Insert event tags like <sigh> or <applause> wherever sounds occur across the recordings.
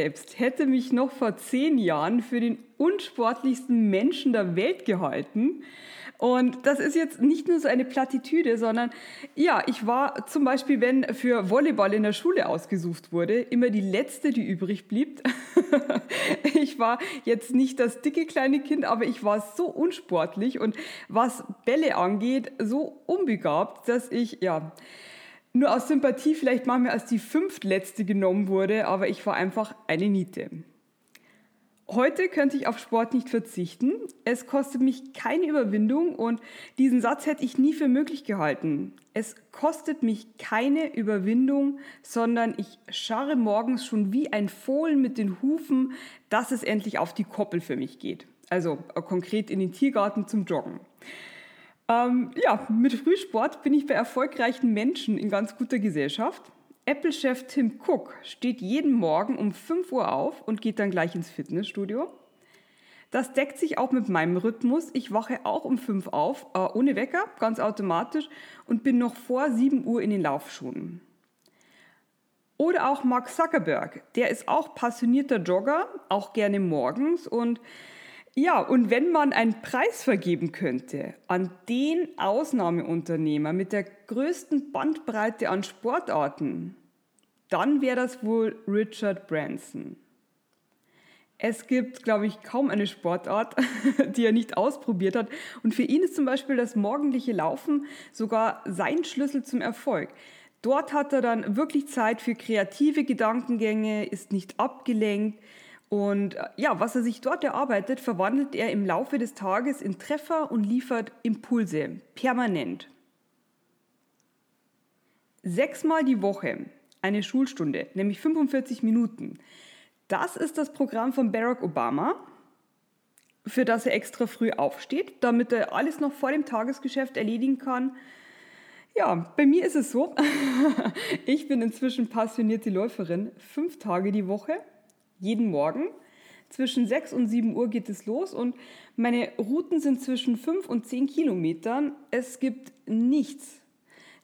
Selbst hätte mich noch vor zehn Jahren für den unsportlichsten Menschen der Welt gehalten. Und das ist jetzt nicht nur so eine Plattitüde, sondern ja, ich war zum Beispiel, wenn für Volleyball in der Schule ausgesucht wurde, immer die letzte, die übrig blieb. <laughs> ich war jetzt nicht das dicke kleine Kind, aber ich war so unsportlich und was Bälle angeht, so unbegabt, dass ich ja nur aus Sympathie vielleicht manchmal als die fünftletzte genommen wurde, aber ich war einfach eine Niete. Heute könnte ich auf Sport nicht verzichten. Es kostet mich keine Überwindung und diesen Satz hätte ich nie für möglich gehalten. Es kostet mich keine Überwindung, sondern ich scharre morgens schon wie ein Fohlen mit den Hufen, dass es endlich auf die Koppel für mich geht. Also äh, konkret in den Tiergarten zum Joggen. Ähm, ja, mit Frühsport bin ich bei erfolgreichen Menschen in ganz guter Gesellschaft. Apple-Chef Tim Cook steht jeden Morgen um 5 Uhr auf und geht dann gleich ins Fitnessstudio. Das deckt sich auch mit meinem Rhythmus. Ich wache auch um 5 auf, äh, ohne Wecker, ganz automatisch und bin noch vor 7 Uhr in den Laufschuhen. Oder auch Mark Zuckerberg, der ist auch passionierter Jogger, auch gerne morgens und ja, und wenn man einen Preis vergeben könnte an den Ausnahmeunternehmer mit der größten Bandbreite an Sportarten, dann wäre das wohl Richard Branson. Es gibt, glaube ich, kaum eine Sportart, <laughs> die er nicht ausprobiert hat. Und für ihn ist zum Beispiel das morgendliche Laufen sogar sein Schlüssel zum Erfolg. Dort hat er dann wirklich Zeit für kreative Gedankengänge, ist nicht abgelenkt, und äh, ja, was er sich dort erarbeitet, verwandelt er im Laufe des Tages in Treffer und liefert Impulse, permanent. Sechsmal die Woche eine Schulstunde, nämlich 45 Minuten. Das ist das Programm von Barack Obama, für das er extra früh aufsteht, damit er alles noch vor dem Tagesgeschäft erledigen kann. Ja, bei mir ist es so, <laughs> ich bin inzwischen passionierte Läuferin, fünf Tage die Woche jeden Morgen. Zwischen 6 und 7 Uhr geht es los und meine Routen sind zwischen 5 und 10 Kilometern. Es gibt nichts,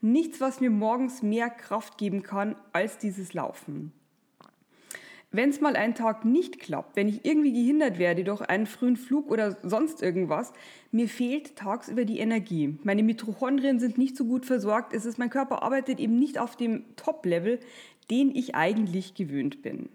nichts, was mir morgens mehr Kraft geben kann als dieses Laufen. Wenn es mal einen Tag nicht klappt, wenn ich irgendwie gehindert werde durch einen frühen Flug oder sonst irgendwas, mir fehlt tagsüber die Energie. Meine Mitochondrien sind nicht so gut versorgt. Es ist, mein Körper arbeitet eben nicht auf dem Top-Level, den ich eigentlich gewöhnt bin.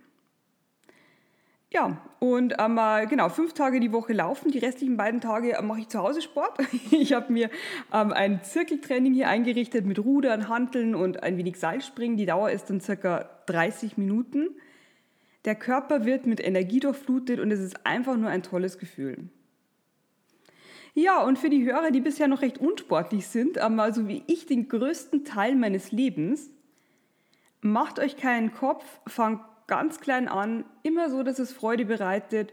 Ja, und ähm, genau, fünf Tage die Woche laufen. Die restlichen beiden Tage äh, mache ich zu Hause Sport. <laughs> Ich habe mir ähm, ein Zirkeltraining hier eingerichtet mit Rudern, Hanteln und ein wenig Seilspringen. Die Dauer ist dann circa 30 Minuten. Der Körper wird mit Energie durchflutet und es ist einfach nur ein tolles Gefühl. Ja, und für die Hörer, die bisher noch recht unsportlich sind, ähm, also wie ich den größten Teil meines Lebens, macht euch keinen Kopf, fangt ganz klein an, immer so, dass es Freude bereitet.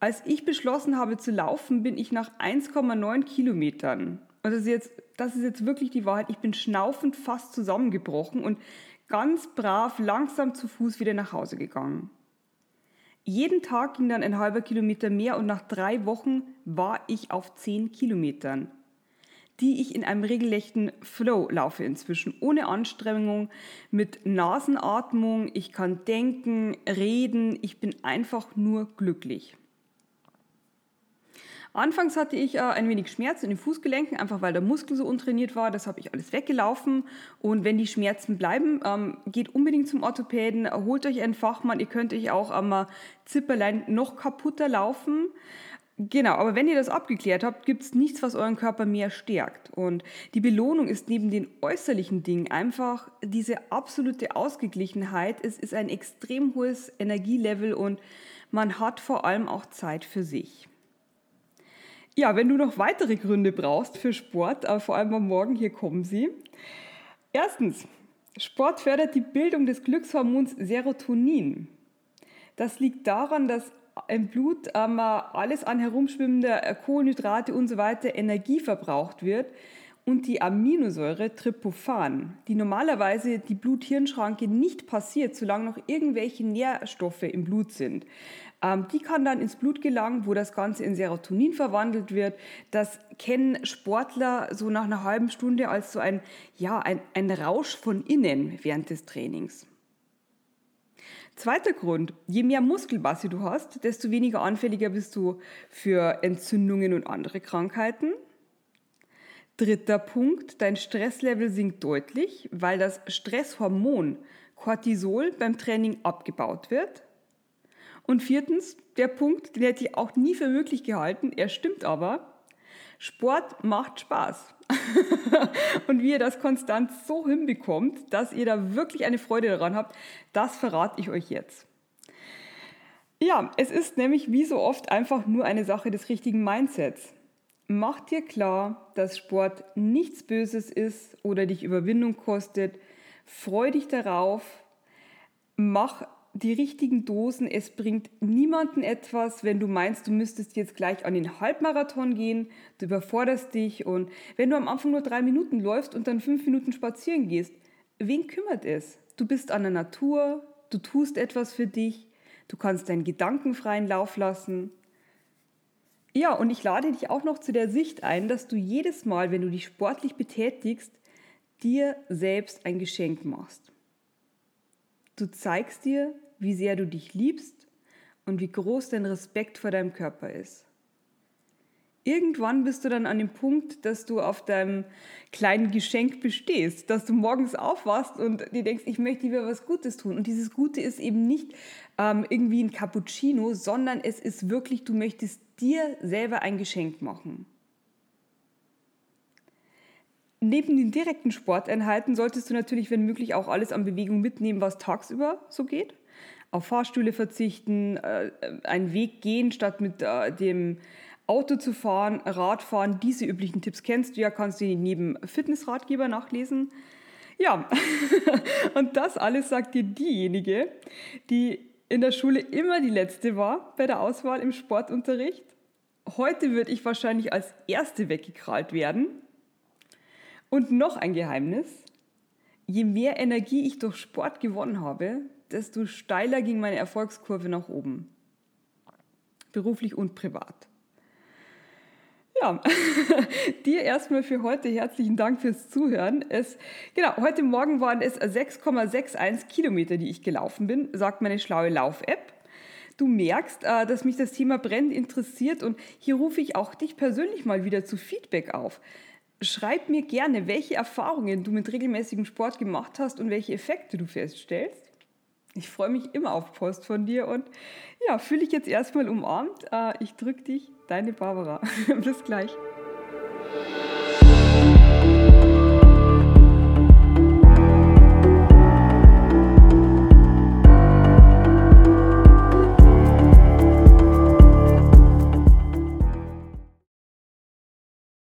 Als ich beschlossen habe zu laufen, bin ich nach 1,9 Kilometern, und das ist, jetzt, das ist jetzt wirklich die Wahrheit, ich bin schnaufend fast zusammengebrochen und ganz brav langsam zu Fuß wieder nach Hause gegangen. Jeden Tag ging dann ein halber Kilometer mehr und nach drei Wochen war ich auf 10 Kilometern die ich in einem regelrechten Flow laufe inzwischen, ohne Anstrengung, mit Nasenatmung. Ich kann denken, reden, ich bin einfach nur glücklich. Anfangs hatte ich äh, ein wenig Schmerz in den Fußgelenken, einfach weil der Muskel so untrainiert war. Das habe ich alles weggelaufen. Und wenn die Schmerzen bleiben, ähm, geht unbedingt zum Orthopäden, holt euch einen Fachmann. Ihr könnt euch auch am Zipperlein noch kaputter laufen. Genau, aber wenn ihr das abgeklärt habt, gibt es nichts, was euren Körper mehr stärkt. Und die Belohnung ist neben den äußerlichen Dingen einfach diese absolute Ausgeglichenheit. Es ist ein extrem hohes Energielevel und man hat vor allem auch Zeit für sich. Ja, wenn du noch weitere Gründe brauchst für Sport, äh, vor allem am Morgen, hier kommen sie. Erstens, Sport fördert die Bildung des Glückshormons Serotonin. Das liegt daran, dass im Blut ähm, alles an herumschwimmende äh, Kohlenhydrate und so weiter Energie verbraucht wird und die Aminosäure Tryptophan, die normalerweise die Blut-Hirn-Schranke nicht passiert, solange noch irgendwelche Nährstoffe im Blut sind. Ähm, die kann dann ins Blut gelangen, wo das Ganze in Serotonin verwandelt wird. Das kennen Sportler so nach einer halben Stunde als so ein, ja, ein, ein Rausch von innen während des Trainings. Zweiter Grund, je mehr Muskelmasse du hast, desto weniger anfälliger bist du für Entzündungen und andere Krankheiten. Dritter Punkt, dein Stresslevel sinkt deutlich, weil das Stresshormon Cortisol beim Training abgebaut wird. Und viertens, der Punkt, den hätte ich auch nie für möglich gehalten, er stimmt aber, Sport macht Spaß. <laughs> und wie ihr das konstant so hinbekommt, dass ihr da wirklich eine Freude daran habt, das verrate ich euch jetzt. Ja, es ist nämlich wie so oft einfach nur eine Sache des richtigen Mindsets. Mach dir klar, dass Sport nichts Böses ist oder dich Überwindung kostet. Freu dich darauf. Mach die richtigen Dosen. Es bringt niemanden etwas, wenn du meinst, du müsstest jetzt gleich an den Halbmarathon gehen. Du überforderst dich und wenn du am Anfang nur drei Minuten läufst und dann fünf Minuten spazieren gehst, wen kümmert es? Du bist an der Natur, du tust etwas für dich, du kannst deinen Gedanken freien Lauf lassen. Ja, und ich lade dich auch noch zu der Sicht ein, dass du jedes Mal, wenn du dich sportlich betätigst, dir selbst ein Geschenk machst. Du zeigst dir, wie sehr du dich liebst und wie groß dein Respekt vor deinem Körper ist. Irgendwann bist du dann an dem Punkt, dass du auf deinem kleinen Geschenk bestehst, dass du morgens aufwachst und dir denkst, ich möchte dir was Gutes tun. Und dieses Gute ist eben nicht ähm, irgendwie ein Cappuccino, sondern es ist wirklich, du möchtest dir selber ein Geschenk machen. Neben den direkten Sporteinheiten solltest du natürlich, wenn möglich, auch alles an Bewegung mitnehmen, was tagsüber so geht. Auf Fahrstühle verzichten, äh, einen Weg gehen, statt mit äh, dem Auto zu fahren, Radfahren. Diese üblichen Tipps kennst du ja, kannst du neben Fitnessratgeber nachlesen. Ja, <laughs> und das alles sagt dir diejenige, die in der Schule immer die letzte war bei der Auswahl im Sportunterricht. Heute würde ich wahrscheinlich als Erste weggekrallt werden und noch ein Geheimnis. Je mehr Energie ich durch Sport gewonnen habe, desto steiler ging meine Erfolgskurve nach oben. Beruflich und privat. Ja, <laughs> dir erstmal für heute herzlichen Dank fürs Zuhören. Es, genau, heute Morgen waren es 6,61 Kilometer, die ich gelaufen bin, sagt meine schlaue Lauf-App. Du merkst, äh, dass mich das Thema brennend interessiert und hier rufe ich auch dich persönlich mal wieder zu Feedback auf. Schreib mir gerne, welche Erfahrungen du mit regelmäßigem Sport gemacht hast und welche Effekte du feststellst ich freue mich immer auf Post von dir und ja, fühle dich jetzt erstmal umarmt. Äh, ich drücke dich, deine Barbara. <laughs> Bis gleich.